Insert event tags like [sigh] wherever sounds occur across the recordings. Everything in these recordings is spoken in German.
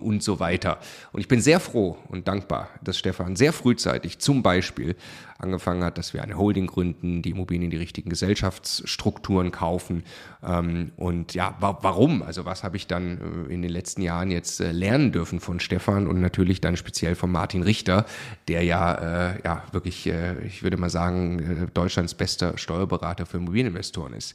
und so weiter. Und ich bin sehr froh und dankbar, dass Stefan sehr frühzeitig zum Beispiel angefangen hat, dass wir eine Holding gründen, die Immobilien in die richtigen Gesellschaftsstrukturen kaufen. Ähm, und ja, wa warum? Also was habe ich dann äh, in den letzten Jahren jetzt äh, lernen dürfen von Stefan und natürlich dann speziell von Martin Richter, der ja, äh, ja wirklich, ich würde mal sagen, Deutschlands bester Steuerberater für Immobilieninvestoren ist.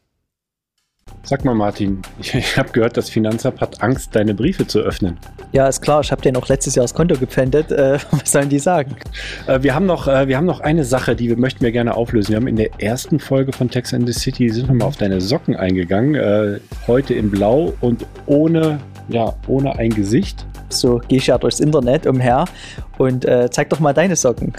Sag mal, Martin, [laughs] ich, ich habe gehört, das Finanzamt hat Angst, deine Briefe zu öffnen. Ja, ist klar. Ich habe dir noch letztes Jahr das Konto gepfändet. Äh, [laughs] was sollen die sagen? Äh, wir, haben noch, äh, wir haben noch eine Sache, die wir möchten wir gerne auflösen. Wir haben in der ersten Folge von Text and the City sind wir mal auf deine Socken eingegangen. Äh, heute in Blau und ohne, ja, ohne ein Gesicht. So gehe ich ja durchs Internet umher und äh, zeig doch mal deine Socken.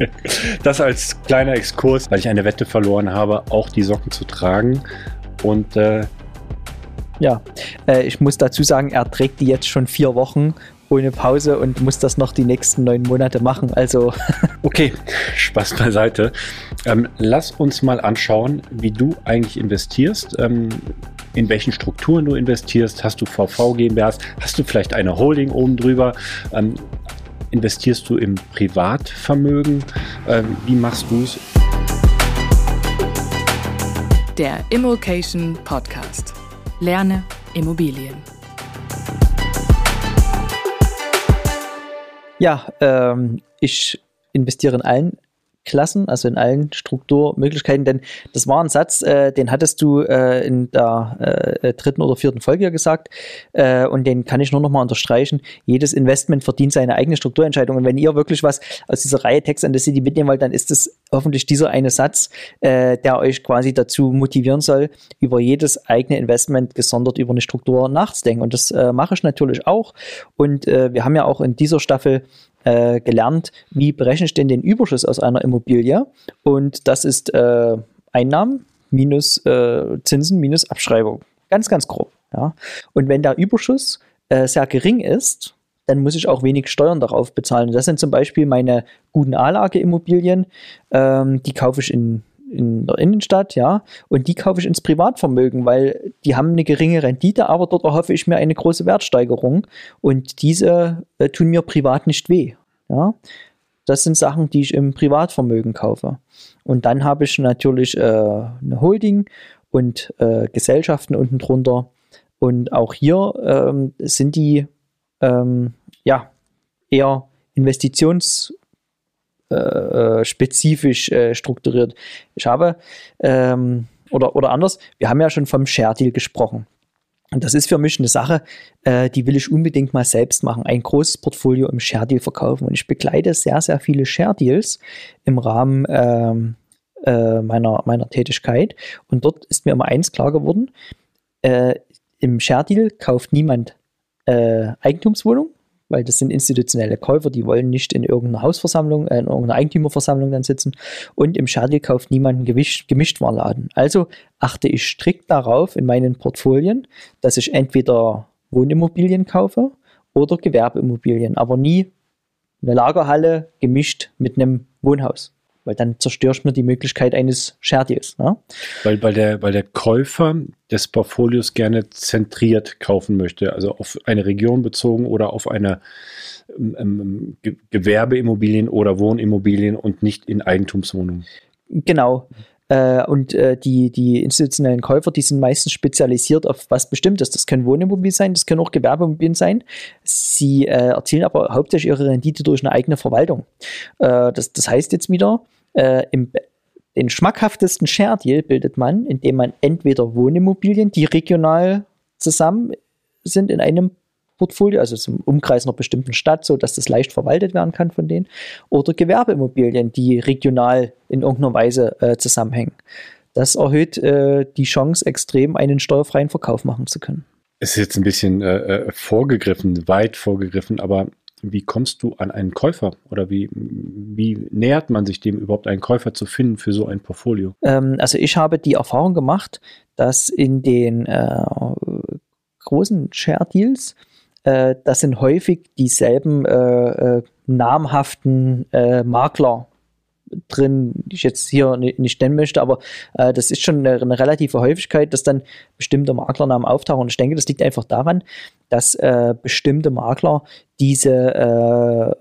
[laughs] Das als kleiner Exkurs, weil ich eine Wette verloren habe, auch die Socken zu tragen. Und äh, ja, äh, ich muss dazu sagen, er trägt die jetzt schon vier Wochen ohne Pause und muss das noch die nächsten neun Monate machen. Also. [laughs] okay, Spaß beiseite. Ähm, lass uns mal anschauen, wie du eigentlich investierst. Ähm, in welchen Strukturen du investierst. Hast du VV GmbHs? Hast du vielleicht eine Holding oben drüber? Ähm, Investierst du im Privatvermögen? Ähm, wie machst du es? Der Immokation Podcast. Lerne Immobilien. Ja, ähm, ich investiere in allen Klassen, also in allen Strukturmöglichkeiten, denn das war ein Satz, äh, den hattest du äh, in der äh, äh dritten oder vierten Folge gesagt äh, und den kann ich nur noch mal unterstreichen. Jedes Investment verdient seine eigene Strukturentscheidung. Und wenn ihr wirklich was aus dieser Reihe Text and the City mitnehmen wollt, dann ist es hoffentlich dieser eine Satz, äh, der euch quasi dazu motivieren soll, über jedes eigene Investment gesondert über eine Struktur nachzudenken. Und das mache ich natürlich auch. Und wir haben ja auch in dieser Staffel äh, gelernt, wie berechne ich denn den Überschuss aus einer Immobilie? Und das ist äh, Einnahmen minus äh, Zinsen minus Abschreibung. Ganz, ganz grob. Ja? Und wenn der Überschuss äh, sehr gering ist, dann muss ich auch wenig Steuern darauf bezahlen. Das sind zum Beispiel meine guten A-Lage-Immobilien. Ähm, die kaufe ich in in der Innenstadt, ja, und die kaufe ich ins Privatvermögen, weil die haben eine geringe Rendite, aber dort erhoffe ich mir eine große Wertsteigerung und diese äh, tun mir privat nicht weh, ja. Das sind Sachen, die ich im Privatvermögen kaufe. Und dann habe ich natürlich äh, eine Holding und äh, Gesellschaften unten drunter. Und auch hier ähm, sind die ähm, ja eher Investitions- äh, äh, spezifisch äh, strukturiert. Ich habe, ähm, oder, oder anders, wir haben ja schon vom Share Deal gesprochen. Und das ist für mich eine Sache, äh, die will ich unbedingt mal selbst machen. Ein großes Portfolio im Share Deal verkaufen. Und ich begleite sehr, sehr viele Share Deals im Rahmen ähm, äh, meiner, meiner Tätigkeit. Und dort ist mir immer eins klar geworden, äh, im Share Deal kauft niemand äh, Eigentumswohnung, weil das sind institutionelle Käufer, die wollen nicht in irgendeiner Hausversammlung, äh, in irgendeiner Eigentümerversammlung dann sitzen. Und im Deal kauft niemand einen Gemischtwarenladen. Also achte ich strikt darauf in meinen Portfolien, dass ich entweder Wohnimmobilien kaufe oder Gewerbeimmobilien, aber nie eine Lagerhalle gemischt mit einem Wohnhaus weil dann zerstörst du mir die Möglichkeit eines Share Deals. Ne? Weil, weil, der, weil der Käufer des Portfolios gerne zentriert kaufen möchte, also auf eine Region bezogen oder auf eine ähm, ähm Gewerbeimmobilien oder Wohnimmobilien und nicht in Eigentumswohnungen. Genau. Äh, und äh, die, die institutionellen Käufer, die sind meistens spezialisiert auf was Bestimmtes. Das können Wohnimmobilien sein, das können auch Gewerbeimmobilien sein. Sie äh, erzielen aber hauptsächlich ihre Rendite durch eine eigene Verwaltung. Äh, das, das heißt jetzt wieder, äh, im, den schmackhaftesten Share Deal bildet man, indem man entweder Wohnimmobilien, die regional zusammen sind in einem Portfolio, also zum Umkreis einer bestimmten Stadt, so dass das leicht verwaltet werden kann von denen, oder Gewerbeimmobilien, die regional in irgendeiner Weise äh, zusammenhängen. Das erhöht äh, die Chance, extrem einen steuerfreien Verkauf machen zu können. Es ist jetzt ein bisschen äh, äh vorgegriffen, weit vorgegriffen, aber wie kommst du an einen Käufer oder wie, wie nähert man sich dem überhaupt, einen Käufer zu finden für so ein Portfolio? Ähm, also ich habe die Erfahrung gemacht, dass in den äh, großen Share Deals äh, das sind häufig dieselben äh, äh, namhaften äh, Makler drin, die ich jetzt hier nicht nennen möchte, aber äh, das ist schon eine, eine, relative Häufigkeit, dass dann bestimmte Maklernamen auftauchen. Und ich denke, das liegt einfach daran, dass äh, bestimmte Makler diese,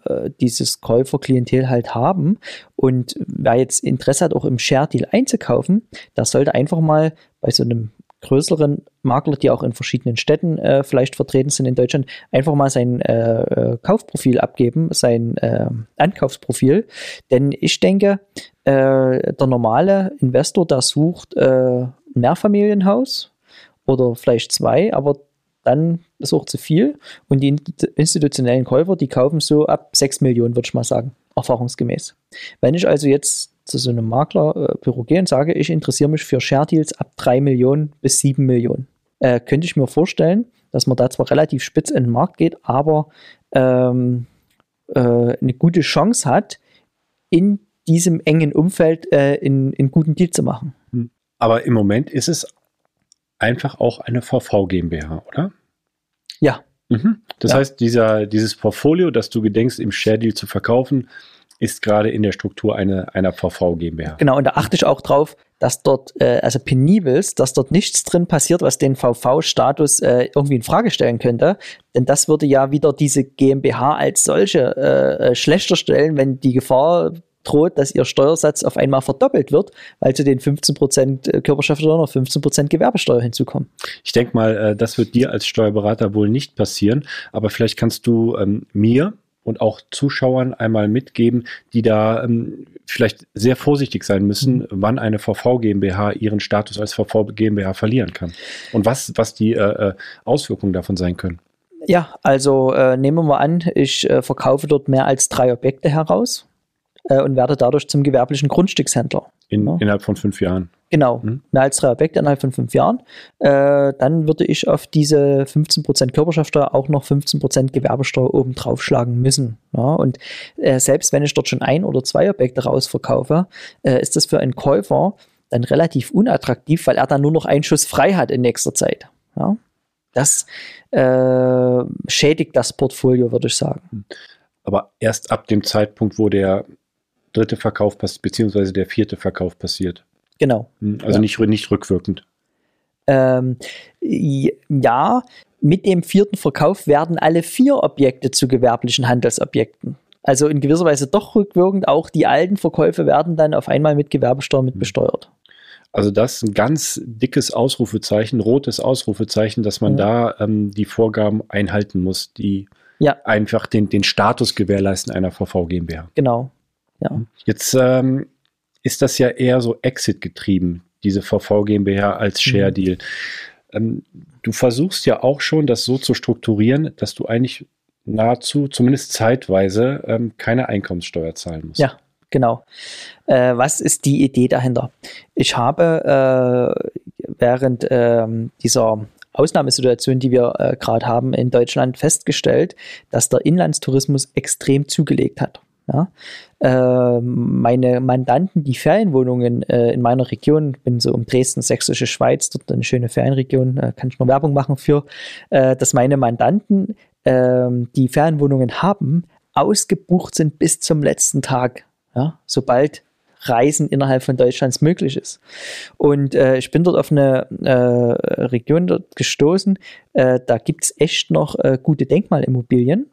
äh, äh dieses Käuferklientel halt haben. Und wer jetzt Interesse hat, auch im Share-Deal einzukaufen, der sollte einfach mal bei so einem größeren Makler, die auch in verschiedenen Städten äh, vielleicht vertreten sind in Deutschland, einfach mal sein äh, äh Kaufprofil abgeben, sein äh, Ankaufsprofil. Denn ich denke, äh, der normale Investor, der sucht äh, ein Mehrfamilienhaus oder vielleicht zwei, aber dann sucht zu viel. Und die institutionellen Käufer, die kaufen so ab 6 Millionen, würde ich mal sagen, erfahrungsgemäß. Wenn ich also jetzt zu so einem Maklerbüro gehe und sage, ich interessiere mich für Share Deals ab 3 Millionen bis 7 Millionen, äh, könnte ich mir vorstellen, dass man da zwar relativ spitz in den Markt geht, aber ähm, äh, eine gute Chance hat, in diesem engen Umfeld äh, in, in guten Deal zu machen. Hm. Aber im Moment ist es einfach auch eine VV GmbH, oder? Ja. Mhm. Das ja. heißt, dieser, dieses Portfolio, das du gedenkst, im Share Deal zu verkaufen, ist gerade in der Struktur eine, einer VV GmbH. Genau, und da achte ich auch drauf, dass dort, äh, also penibels, dass dort nichts drin passiert, was den VV-Status äh, irgendwie in Frage stellen könnte. Denn das würde ja wieder diese GmbH als solche äh, äh, schlechter stellen, wenn die Gefahr droht, dass ihr Steuersatz auf einmal verdoppelt wird, weil zu den 15% äh, Körperschaftsteuer noch 15% Gewerbesteuer hinzukommen. Ich denke mal, äh, das wird dir als Steuerberater wohl nicht passieren, aber vielleicht kannst du ähm, mir und auch Zuschauern einmal mitgeben, die da ähm, vielleicht sehr vorsichtig sein müssen, mhm. wann eine VV GmbH ihren Status als VV GmbH verlieren kann und was, was die äh, äh, Auswirkungen davon sein können. Ja, also äh, nehmen wir mal an, ich äh, verkaufe dort mehr als drei Objekte heraus äh, und werde dadurch zum gewerblichen Grundstückshändler. In, ja. Innerhalb von fünf Jahren. Genau, mhm. mehr als drei Objekte innerhalb von fünf Jahren. Äh, dann würde ich auf diese 15% Körperschaftsteuer auch noch 15% Gewerbesteuer oben draufschlagen müssen. Ja? Und äh, selbst wenn ich dort schon ein oder zwei Objekte rausverkaufe, äh, ist das für einen Käufer dann relativ unattraktiv, weil er dann nur noch einen Schuss frei hat in nächster Zeit. Ja? Das äh, schädigt das Portfolio, würde ich sagen. Aber erst ab dem Zeitpunkt, wo der dritte Verkauf passiert, beziehungsweise der vierte Verkauf passiert. Genau. Hm, also ja. nicht, nicht rückwirkend. Ähm, ja, mit dem vierten Verkauf werden alle vier Objekte zu gewerblichen Handelsobjekten. Also in gewisser Weise doch rückwirkend, auch die alten Verkäufe werden dann auf einmal mit Gewerbesteuer mit hm. besteuert. Also das ist ein ganz dickes Ausrufezeichen, rotes Ausrufezeichen, dass man ja. da ähm, die Vorgaben einhalten muss, die ja. einfach den, den Status gewährleisten einer VV GmbH. Genau. Ja. Jetzt ähm, ist das ja eher so Exit getrieben, diese VV GmbH als. Share Deal. Mhm. Ähm, du versuchst ja auch schon, das so zu strukturieren, dass du eigentlich nahezu, zumindest zeitweise, ähm, keine Einkommenssteuer zahlen musst. Ja, Genau. Äh, was ist die Idee dahinter? Ich habe äh, während ähm, dieser Ausnahmesituation, die wir äh, gerade haben in Deutschland, festgestellt, dass der Inlandstourismus extrem zugelegt hat. Ja? Äh, meine Mandanten, die Ferienwohnungen äh, in meiner Region, bin so um Dresden, Sächsische Schweiz, dort eine schöne Ferienregion, äh, kann ich nur Werbung machen für, äh, dass meine Mandanten, ähm, die Ferienwohnungen haben, ausgebucht sind bis zum letzten Tag. Ja? Sobald Reisen innerhalb von Deutschlands möglich ist. Und äh, ich bin dort auf eine äh, Region dort gestoßen, äh, da gibt es echt noch äh, gute Denkmalimmobilien.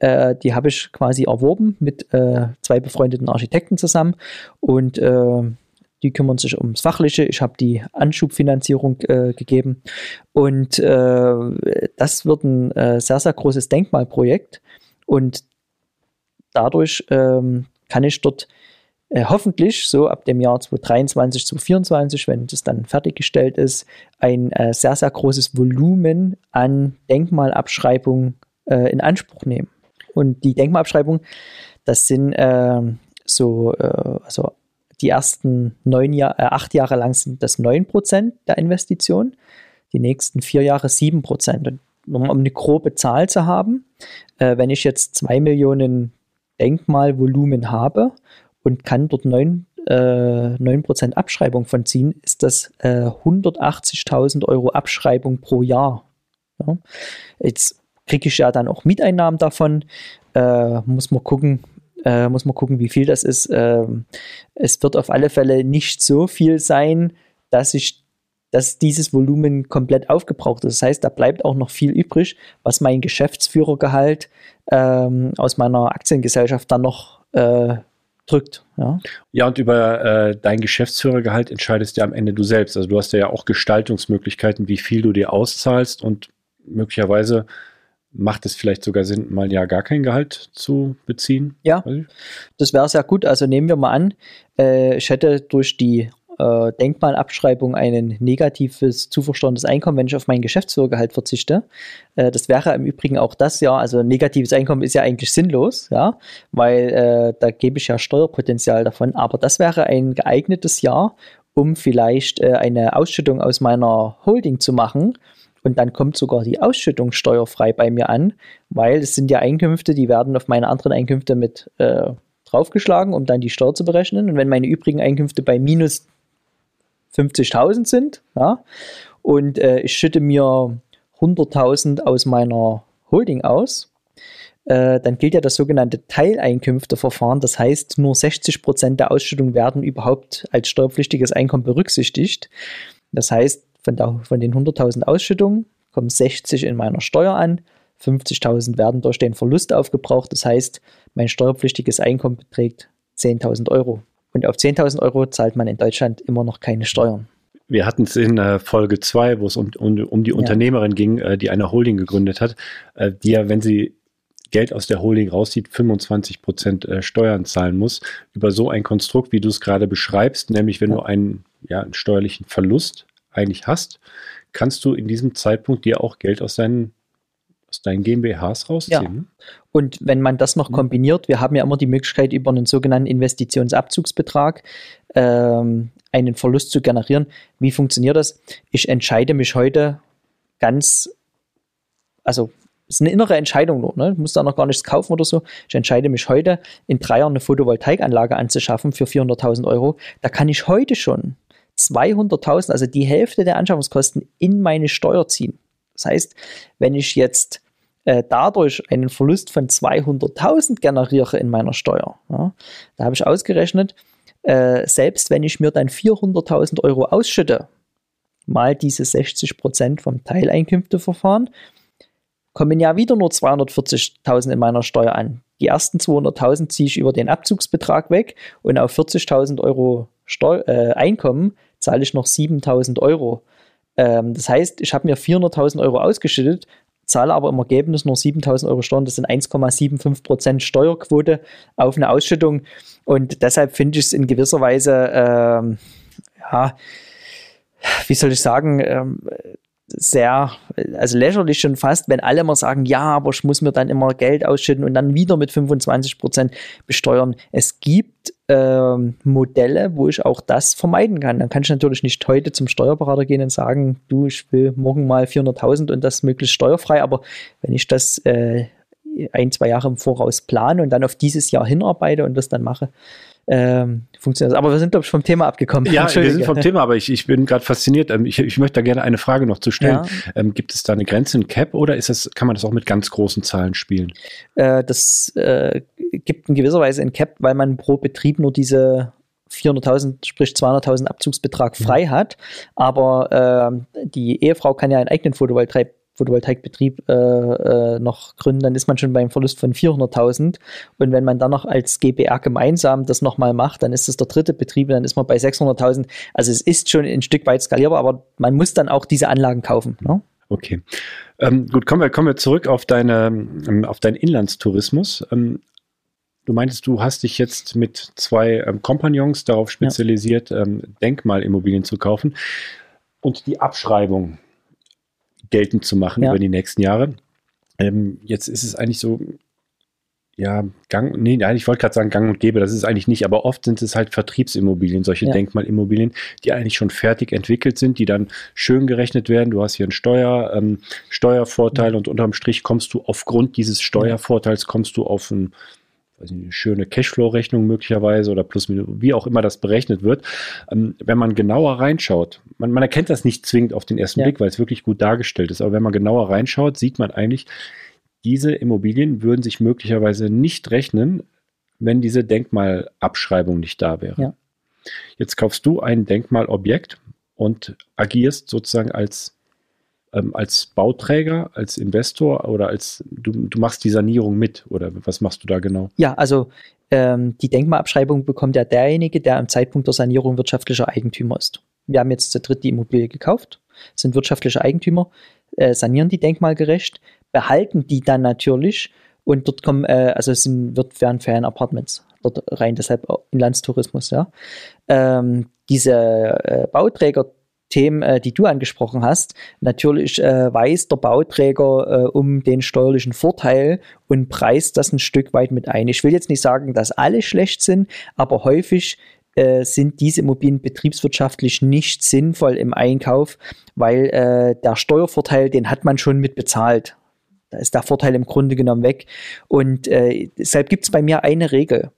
Äh, die habe ich quasi erworben mit äh, zwei befreundeten Architekten zusammen und die kümmern sich ums Fachliche. Ich habe die Anschubfinanzierung gegeben und das wird ein sehr, sehr großes Denkmalprojekt und dadurch ähm, kann ich dort äh, hoffentlich so ab dem Jahr 2023, 2024, wenn das dann fertiggestellt ist, ein äh, sehr, sehr großes Volumen an Denkmalabschreibungen äh, in Anspruch nehmen. Und die Denkmalabschreibung, das sind ähm, so, äh, also die ersten neun Jahr, äh, acht Jahre lang sind das 9% der Investition, die nächsten vier Jahre 7%. Und um eine grobe Zahl zu haben, äh, wenn ich jetzt zwei Millionen Denkmalvolumen habe und kann dort 9, äh, 9% Abschreibung von ziehen, ist das äh, 180.000 Euro Abschreibung pro Jahr. Ja. Jetzt kriege ich ja dann auch Mieteinnahmen davon. Äh, muss man gucken, äh, muss man gucken, wie viel das ist. Ähm, es wird auf alle Fälle nicht so viel sein, dass ich dass dieses Volumen komplett aufgebraucht ist. Das heißt, da bleibt auch noch viel übrig, was mein Geschäftsführergehalt ähm, aus meiner Aktiengesellschaft dann noch äh, drückt. Ja, ja und über äh, dein Geschäftsführergehalt entscheidest ja am Ende du selbst. Also du hast ja auch Gestaltungsmöglichkeiten, wie viel du dir auszahlst und möglicherweise macht es vielleicht sogar Sinn, mal ja gar kein Gehalt zu beziehen. Ja, das wäre sehr gut. Also nehmen wir mal an, äh, ich hätte durch die äh, Denkmalabschreibung ein negatives zu versteuerndes Einkommen, wenn ich auf mein Geschäftsführergehalt verzichte. Äh, das wäre im Übrigen auch das, ja, also negatives Einkommen ist ja eigentlich sinnlos, ja, weil äh, da gebe ich ja Steuerpotenzial davon, aber das wäre ein geeignetes Jahr, um vielleicht äh, eine Ausschüttung aus meiner Holding zu machen. Und dann kommt sogar die Ausschüttung steuerfrei bei mir an, weil es sind ja Einkünfte, die werden auf meine anderen Einkünfte mit äh, draufgeschlagen, um dann die Steuer zu berechnen. Und wenn meine übrigen Einkünfte bei minus 50.000 sind, ja, und äh, ich schütte mir 100.000 aus meiner Holding aus, äh, dann gilt ja das sogenannte Teileinkünfteverfahren. Das heißt, nur 60 Prozent der Ausschüttung werden überhaupt als steuerpflichtiges Einkommen berücksichtigt. Das heißt, von, der, von den 100.000 Ausschüttungen kommen 60 in meiner Steuer an, 50.000 werden durch den Verlust aufgebraucht. Das heißt, mein steuerpflichtiges Einkommen beträgt 10.000 Euro. Und auf 10.000 Euro zahlt man in Deutschland immer noch keine Steuern. Wir hatten es in äh, Folge 2, wo es um, um, um die ja. Unternehmerin ging, äh, die eine Holding gegründet hat, äh, die ja, wenn sie Geld aus der Holding rauszieht, 25 Prozent Steuern zahlen muss. Über so ein Konstrukt, wie du es gerade beschreibst, nämlich wenn ja. du einen, ja, einen steuerlichen Verlust eigentlich hast, kannst du in diesem Zeitpunkt dir auch Geld aus deinen aus deinen GmbHs rausziehen. Ja. Ne? Und wenn man das noch mhm. kombiniert, wir haben ja immer die Möglichkeit, über einen sogenannten Investitionsabzugsbetrag ähm, einen Verlust zu generieren. Wie funktioniert das? Ich entscheide mich heute ganz, also es ist eine innere Entscheidung nur, ne? ich muss da noch gar nichts kaufen oder so. Ich entscheide mich heute, in drei Jahren eine Photovoltaikanlage anzuschaffen für 400.000 Euro. Da kann ich heute schon 200.000, also die Hälfte der Anschaffungskosten, in meine Steuer ziehen. Das heißt, wenn ich jetzt äh, dadurch einen Verlust von 200.000 generiere in meiner Steuer, ja, da habe ich ausgerechnet, äh, selbst wenn ich mir dann 400.000 Euro ausschütte, mal diese 60 Prozent vom Teileinkünfteverfahren, kommen ja wieder nur 240.000 in meiner Steuer an. Die ersten 200.000 ziehe ich über den Abzugsbetrag weg und auf 40.000 Euro Steu äh, Einkommen zahle ich noch 7.000 Euro. Ähm, das heißt, ich habe mir 400.000 Euro ausgeschüttet, zahle aber im Ergebnis nur 7.000 Euro Steuern. Das sind 1,75 Prozent Steuerquote auf eine Ausschüttung. Und deshalb finde ich es in gewisser Weise, ähm, ja, wie soll ich sagen, ähm, sehr, also lächerlich schon fast, wenn alle immer sagen, ja, aber ich muss mir dann immer Geld ausschütten und dann wieder mit 25 Prozent besteuern. Es gibt ähm, Modelle, wo ich auch das vermeiden kann. Dann kann ich natürlich nicht heute zum Steuerberater gehen und sagen, du, ich will morgen mal 400.000 und das möglichst steuerfrei. Aber wenn ich das äh, ein, zwei Jahre im Voraus plane und dann auf dieses Jahr hinarbeite und das dann mache, ähm, funktioniert das. Aber wir sind, glaube ich, vom Thema abgekommen. Ja, wir sind vom Thema, aber ich, ich bin gerade fasziniert. Ähm, ich, ich möchte da gerne eine Frage noch zu stellen. Ja. Ähm, gibt es da eine Grenze, ein Cap oder ist das, kann man das auch mit ganz großen Zahlen spielen? Äh, das äh, gibt in gewisser Weise ein Cap, weil man pro Betrieb nur diese 400.000, sprich 200.000 Abzugsbetrag frei mhm. hat. Aber äh, die Ehefrau kann ja einen eigenen Photovoltaik Photovoltaikbetrieb äh, äh, noch gründen, dann ist man schon beim Verlust von 400.000. Und wenn man dann noch als GBR gemeinsam das nochmal macht, dann ist das der dritte Betrieb, dann ist man bei 600.000. Also es ist schon ein Stück weit skalierbar, aber man muss dann auch diese Anlagen kaufen. Ne? Okay. Ähm, gut, kommen wir, kommen wir zurück auf, deine, ähm, auf deinen Inlandstourismus. Ähm, du meintest, du hast dich jetzt mit zwei ähm, Kompagnons darauf spezialisiert, ja. ähm, Denkmalimmobilien zu kaufen. Und die Abschreibung, geltend zu machen ja. über die nächsten Jahre. Ähm, jetzt ist es eigentlich so, ja, Gang, nee, ich wollte gerade sagen Gang und Gäbe, das ist es eigentlich nicht, aber oft sind es halt Vertriebsimmobilien, solche ja. Denkmalimmobilien, die eigentlich schon fertig entwickelt sind, die dann schön gerechnet werden. Du hast hier einen Steuer, ähm, Steuervorteil ja. und unterm Strich kommst du aufgrund dieses Steuervorteils kommst du auf ein weiß nicht, eine schöne Cashflow-Rechnung möglicherweise oder plus, wie auch immer das berechnet wird. Ähm, wenn man genauer reinschaut, man, man, erkennt das nicht zwingend auf den ersten ja. Blick, weil es wirklich gut dargestellt ist, aber wenn man genauer reinschaut, sieht man eigentlich, diese Immobilien würden sich möglicherweise nicht rechnen, wenn diese Denkmalabschreibung nicht da wäre. Ja. Jetzt kaufst du ein Denkmalobjekt und agierst sozusagen als ähm, als Bauträger, als Investor oder als du, du machst die Sanierung mit oder was machst du da genau? Ja, also ähm, die Denkmalabschreibung bekommt ja derjenige, der am Zeitpunkt der Sanierung wirtschaftlicher Eigentümer ist. Wir haben jetzt zu dritt die Immobilie gekauft, sind wirtschaftliche Eigentümer, äh, sanieren die denkmalgerecht, behalten die dann natürlich und dort kommen, äh, also es sind, wird, werden Ferienapartments dort rein, deshalb Inlandstourismus, ja. Ähm, diese äh, Bauträger Themen, äh, die du angesprochen hast. Natürlich äh, weiß der Bauträger äh, um den steuerlichen Vorteil und preist das ein Stück weit mit ein. Ich will jetzt nicht sagen, dass alle schlecht sind, aber häufig äh, sind diese Immobilien betriebswirtschaftlich nicht sinnvoll im Einkauf, weil äh, der Steuervorteil, den hat man schon mit bezahlt. Da ist der Vorteil im Grunde genommen weg. Und äh, deshalb gibt es bei mir eine Regel.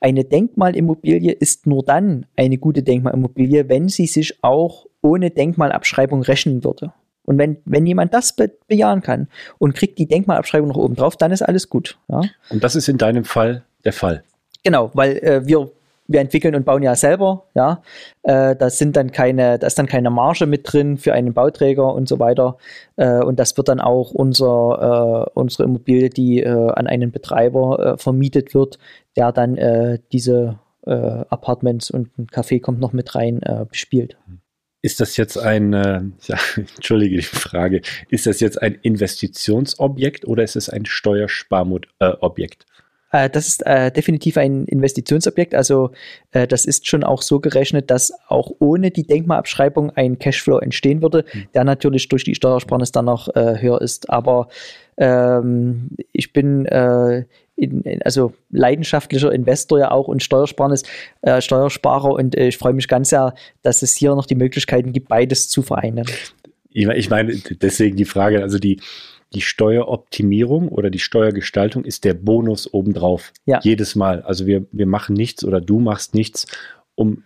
Eine Denkmalimmobilie ist nur dann eine gute Denkmalimmobilie, wenn sie sich auch ohne Denkmalabschreibung rechnen würde. Und wenn, wenn jemand das be bejahen kann und kriegt die Denkmalabschreibung noch oben drauf, dann ist alles gut. Ja? Und das ist in deinem Fall der Fall. Genau, weil äh, wir, wir entwickeln und bauen ja selber, ja. Äh, da sind dann keine, da ist dann keine Marge mit drin für einen Bauträger und so weiter. Äh, und das wird dann auch unser, äh, unsere Immobilie, die äh, an einen Betreiber äh, vermietet wird, der dann äh, diese Apartments und ein Café kommt noch mit rein, bespielt. Ist das jetzt ein, [laughs] ja, entschuldige die Frage, ist das jetzt ein Investitionsobjekt oder ist es ein Steuersparobjekt? Äh, das ist äh, definitiv ein Investitionsobjekt. Also äh, das ist schon auch so gerechnet, dass auch ohne die Denkmalabschreibung ein Cashflow entstehen würde, mhm. der natürlich durch die Steuersparnis dann noch äh, höher ist. Aber ähm, ich bin äh, in, in, also leidenschaftlicher Investor ja auch und Steuersparnis, äh, Steuersparer und äh, ich freue mich ganz sehr, dass es hier noch die Möglichkeiten gibt, beides zu vereinen. Ich, ich meine, deswegen die Frage, also die, die Steueroptimierung oder die Steuergestaltung ist der Bonus obendrauf. Ja. Jedes Mal. Also wir, wir machen nichts oder du machst nichts, um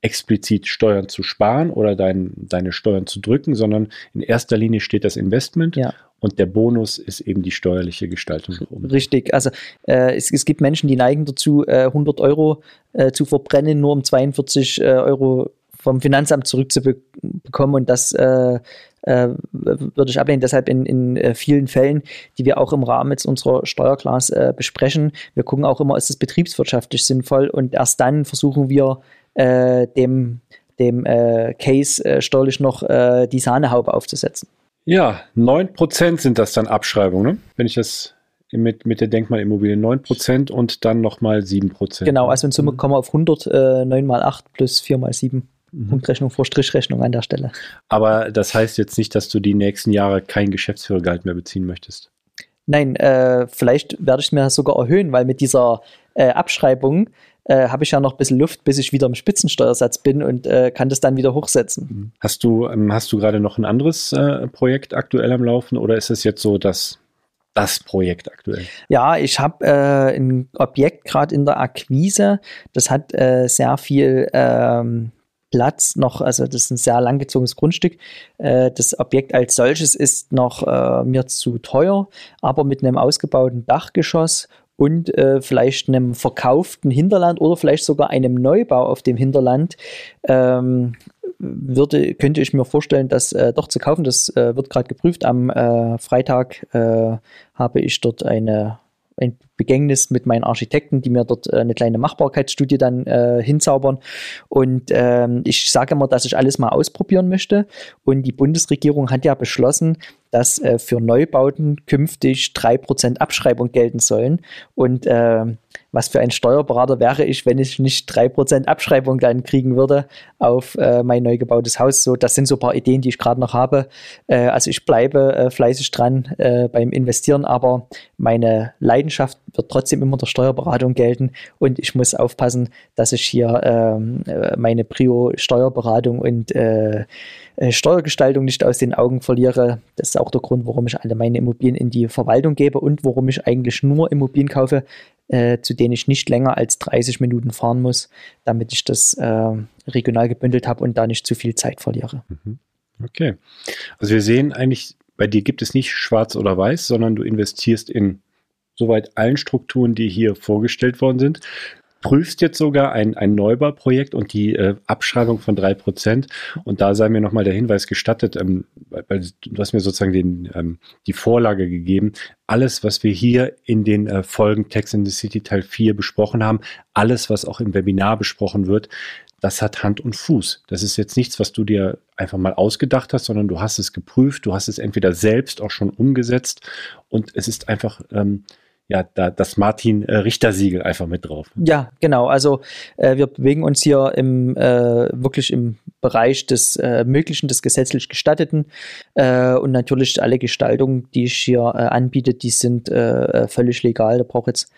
explizit Steuern zu sparen oder dein, deine Steuern zu drücken, sondern in erster Linie steht das Investment ja. und der Bonus ist eben die steuerliche Gestaltung. Richtig, also äh, es, es, gibt Menschen, die neigen dazu, äh, 100 Euro äh, zu verbrennen, nur um 42 äh, Euro vom Finanzamt zurückzubekommen und das äh, äh, würde ich ablehnen. Deshalb in, in äh, vielen Fällen, die wir auch im Rahmen jetzt unserer Steuerclass äh, besprechen, wir gucken auch immer, ist es betriebswirtschaftlich sinnvoll und erst dann versuchen wir äh, dem, dem Case steuerlich noch die Sahnehaube aufzusetzen. Ja, 9% sind das dann Abschreibungen, ne? wenn ich das mit, mit der Denkmalimmobilie 9% und dann nochmal 7%. Genau, also in Summe kommen wir auf 100, äh, 9 mal 8 plus 4 mal 7. Mhm. Punktrechnung vor Strichrechnung an der Stelle. Aber das heißt jetzt nicht, dass du die nächsten Jahre kein Geschäftsführergehalt mehr beziehen möchtest. Nein, äh, vielleicht werde ich es mir sogar erhöhen, weil mit dieser äh, Abschreibung äh, habe ich ja noch ein bisschen Luft, bis ich wieder im Spitzensteuersatz bin und äh, kann das dann wieder hochsetzen. Mhm. Hast du, ähm, hast du gerade noch ein anderes äh, Projekt aktuell am Laufen oder ist es jetzt so, dass das Projekt aktuell? Ja, ich habe äh, ein Objekt gerade in der Akquise. Das hat sehr viel ähm, Platz noch, also das ist ein sehr langgezogenes Grundstück. Äh, das Objekt als solches ist noch äh, mir zu teuer, aber mit einem ausgebauten Dachgeschoss und äh, vielleicht einem verkauften Hinterland oder vielleicht sogar einem Neubau auf dem Hinterland ähm, würde, könnte ich mir vorstellen, das doch zu kaufen. Das wird gerade geprüft. Am Freitag habe ich dort eine, ein Begängnis mit meinen Architekten, die mir dort äh, eine kleine Machbarkeitsstudie dann äh, hinzaubern. Und ähm, ich sage immer, dass ich alles mal ausprobieren möchte. Und die Bundesregierung hat ja beschlossen, dass äh, für Neubauten künftig 3% Abschreibung gelten sollen. Und äh, was für ein Steuerberater wäre ich, wenn ich nicht 3% Abschreibung dann kriegen würde auf äh, mein neu gebautes Haus. So, das sind so ein paar Ideen, die ich gerade noch habe. Äh, also ich bleibe äh, fleißig dran äh, beim Investieren, aber meine Leidenschaft wird trotzdem immer der Steuerberatung gelten und ich muss aufpassen, dass ich hier ähm, meine Prio Steuerberatung und Steuergestaltung nicht aus den Augen verliere. Das ist auch der Grund, warum ich alle meine Immobilien in die Verwaltung gebe und warum ich eigentlich nur Immobilien kaufe, äh, zu denen ich nicht länger als 30 Minuten fahren muss, damit ich das äh, regional gebündelt habe und da nicht zu viel Zeit verliere. Mhm. Okay. Also wir sehen eigentlich, bei dir gibt es nicht schwarz oder weiß, sondern du investierst in soweit allen Strukturen, die hier vorgestellt worden sind prüfst jetzt sogar ein, ein Neubauprojekt und die äh, Abschreibung von drei Prozent. Und da sei mir nochmal der Hinweis gestattet, ähm, weil du hast mir sozusagen den, ähm, die Vorlage gegeben. Alles, was wir hier in den äh, Folgen Text in the City Teil 4 besprochen haben, alles, was auch im Webinar besprochen wird, das hat Hand und Fuß. Das ist jetzt nichts, was du dir einfach mal ausgedacht hast, sondern du hast es geprüft, du hast es entweder selbst auch schon umgesetzt und es ist einfach ähm, ja, da, das Martin-Richter-Siegel einfach mit drauf. Ja, genau. Also äh, wir bewegen uns hier im äh, wirklich im Bereich des äh, Möglichen, des gesetzlich Gestatteten. Äh, und natürlich alle Gestaltungen, die ich hier äh, anbiete, die sind äh, völlig legal. Da braucht jetzt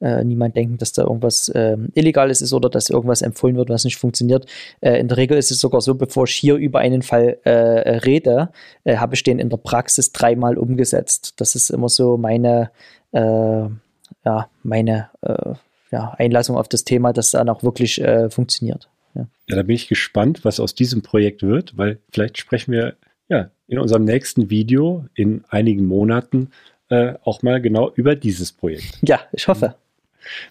niemand denken, dass da irgendwas äh, Illegales ist oder dass irgendwas empfohlen wird, was nicht funktioniert. Äh, in der Regel ist es sogar so, bevor ich hier über einen Fall äh, rede, habe ich den in der Praxis dreimal umgesetzt. Das ist immer so meine äh, ja, meine äh, ja, Einlassung auf das Thema, dass dann auch wirklich äh, funktioniert. Ja. ja, da bin ich gespannt, was aus diesem Projekt wird, weil vielleicht sprechen wir ja in unserem nächsten Video in einigen Monaten äh, auch mal genau über dieses Projekt. Ja, ich hoffe.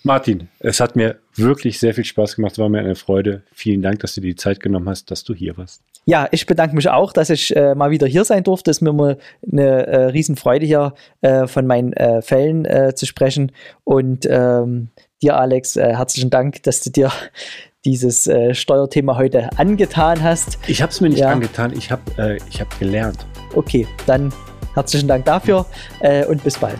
Martin, es hat mir wirklich sehr viel Spaß gemacht, es war mir eine Freude. Vielen Dank, dass du dir die Zeit genommen hast, dass du hier warst. Ja, ich bedanke mich auch, dass ich äh, mal wieder hier sein durfte. Es ist mir immer eine äh, Riesenfreude hier äh, von meinen äh, Fällen äh, zu sprechen. Und ähm, dir, Alex, äh, herzlichen Dank, dass du dir [laughs] dieses Steuerthema heute angetan hast. Ich habe es mir nicht ja. angetan, ich habe äh, hab gelernt. Okay, dann herzlichen Dank dafür und bis bald.